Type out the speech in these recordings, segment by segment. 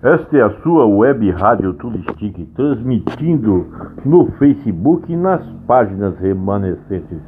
Esta é a sua web rádio Turistic, transmitindo no Facebook e nas páginas remanescentes.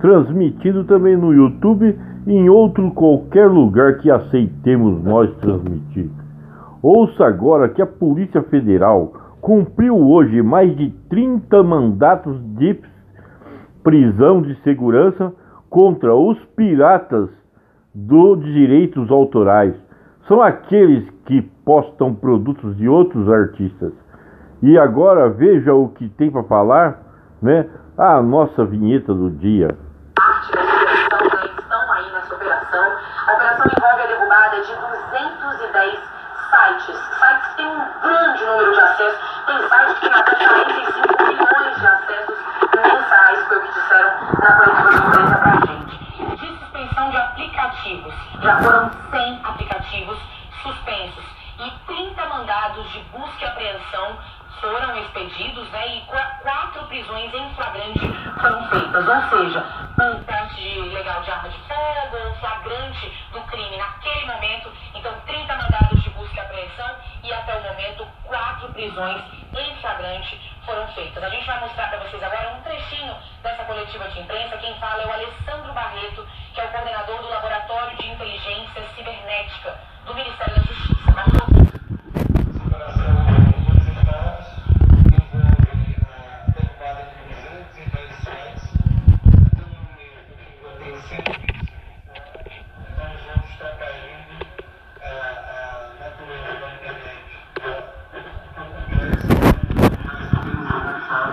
Transmitido também no YouTube e em outro qualquer lugar que aceitemos nós transmitir. Ouça agora que a Polícia Federal cumpriu hoje mais de 30 mandatos de prisão de segurança contra os piratas dos direitos autorais são aqueles que postam produtos de outros artistas. E agora veja o que tem para falar, né? A nossa vinheta do dia. Aí nessa operação. A De suspensão de aplicativos. Já foram 100 aplicativos suspensos e 30 mandados de busca e apreensão foram expedidos né, e quatro prisões em flagrante foram feitas. Ou seja, um porte ilegal de arma de fogo, um flagrante do crime naquele momento. Então, 30 mandados de busca e apreensão e até o momento prisões em flagrante foram feitas. A gente vai mostrar para vocês agora um trechinho dessa coletiva de imprensa. Quem fala é o Alessandro Barreto, que é o coordenador do Laboratório de Inteligência Cibernética do Ministério da Justiça.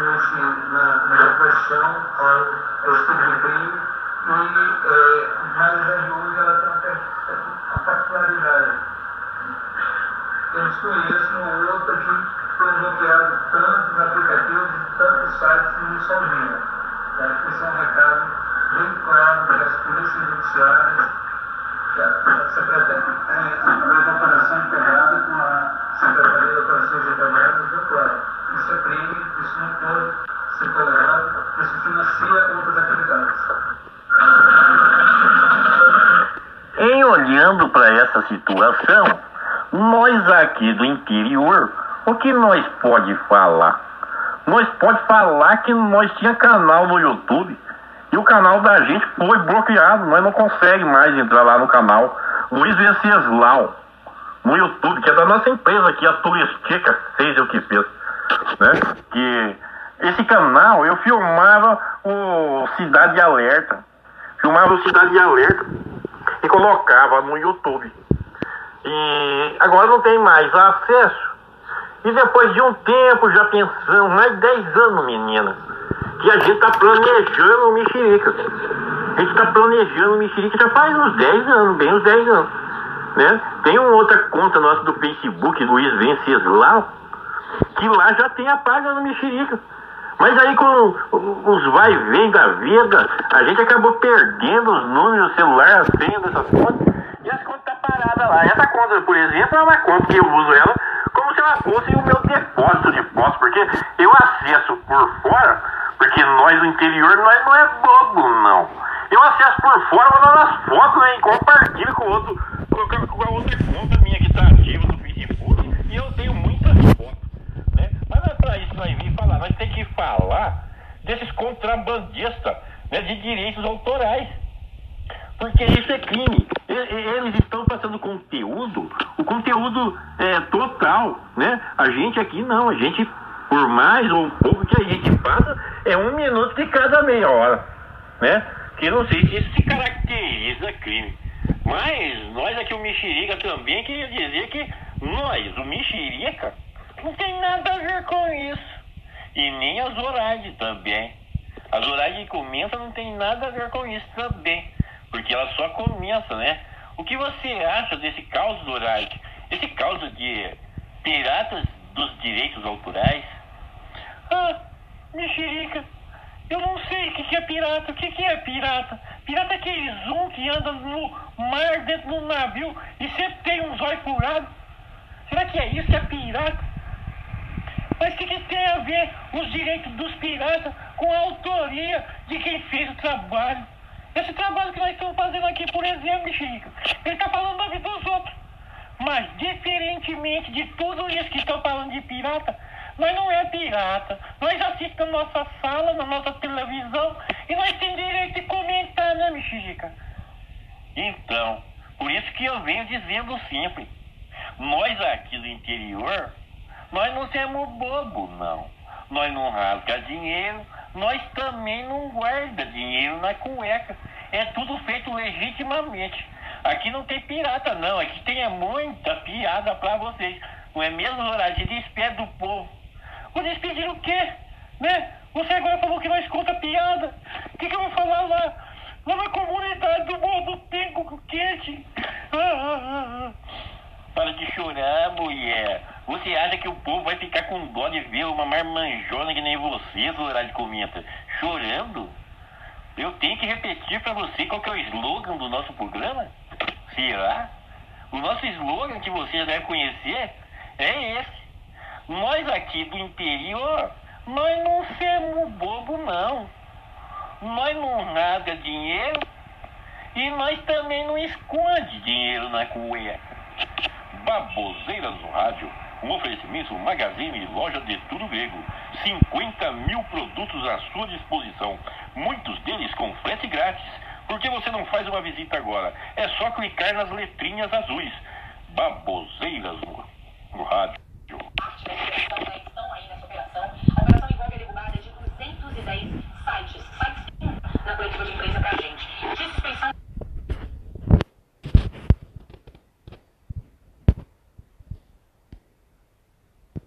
nesse, na, na oposição ao de bíblico. E, é, mas a Júlia ela tem uma particularidade. Eu desconheço um outro que foi bloqueado tantos aplicativos e tantos sites que não são minha. Tá? Isso é um recado bem claro para as polícias judiciárias, que a secretária. É, tinha canal no YouTube e o canal da gente foi bloqueado, nós não consegue mais entrar lá no canal. Luiz Venceslau no YouTube, que é da nossa empresa aqui, a Turistica, seja o que fez, né? Que esse canal eu filmava o Cidade Alerta, filmava o Cidade Alerta e colocava no YouTube. E agora não tem mais acesso e depois de um tempo, já pensando, mais de 10 anos, menina, que a gente está planejando o mexerica. A gente está planejando o mexerica já faz uns 10 anos, bem uns 10 anos. Né? Tem uma outra conta nossa do Facebook, Luiz Venceslau, que lá já tem a página do mexerica. Mas aí com os vai e vem da vida, a gente acabou perdendo os números do celular, a senha dessas contas, e as contas tá parada lá. Essa conta, por exemplo, é uma conta que eu uso ela como se ela fosse o meu depósito de fotos, porque eu acesso por fora, porque nós do interior nós não é bobo, não. Eu acesso por fora, dar as fotos né, e compartilho com outro, com, com a outra conta minha que está ativa no Facebook, e eu tenho muitas fotos. Né? Para isso nós vim falar, nós temos que falar desses contrabandistas né, de direitos autorais. Porque isso é crime. Eles estão passando conteúdo, o conteúdo é total, né? A gente aqui não, a gente, por mais ou pouco que a gente passa, é um minuto de cada meia hora, né? Que não sei se isso se caracteriza crime. Mas nós aqui, o Mexerica, também queria dizer que nós, o Mexerica, não tem nada a ver com isso. E nem a Zoraide também. A Zoraide que comenta não tem nada a ver com isso também porque ela só começa, né? O que você acha desse caos Reich? esse causa de piratas dos direitos autorais. Ah, mexerica, eu não sei o que, que é pirata. O que, que é pirata? Pirata é aquele zoom que anda no mar, dentro do navio, e sempre tem um zóio furado. Será que é isso que é pirata? Mas que, que tem a ver os direitos dos piratas com a autoria de quem fez o trabalho? Esse trabalho que nós estamos fazendo aqui, por exemplo, Mexerica, ele está falando da vida dos outros. Mas, diferentemente de tudo isso que estão falando de pirata, nós não é pirata. Nós assistimos na nossa sala, na nossa televisão, e nós temos direito de comentar, né, Mexerica? Então, por isso que eu venho dizendo sempre, nós aqui do interior, nós não somos bobo, não. Nós não rasga dinheiro, nós também não guarda dinheiro na cueca. É tudo feito legitimamente. Aqui não tem pirata, não. Aqui tem muita piada pra vocês. Não é mesmo, Zorage? Despede do povo. Vou despedir o quê? Né? Você agora falou que nós conta piada. O que, que eu vou falar lá? Lá na comunidade do Morro do Pingo Quente. Ah, ah, ah, Para de chorar, mulher. Você acha que o povo vai ficar com dó de ver uma marmanjona que nem você, Zorade comenta, chorando? Eu tenho que repetir para você qual é o slogan do nosso programa? Será? O nosso slogan que você já deve conhecer é esse. Nós aqui do interior, nós não somos bobo não. Nós não rasga dinheiro e nós também não esconde dinheiro na cueca. Baboseiras no rádio. Um oferecimento Magazine Loja de Tudo Grego. 50 mil produtos à sua disposição. Muitos deles com frete grátis. Por que você não faz uma visita agora? É só clicar nas letrinhas azuis. Baboseiras no, no rádio.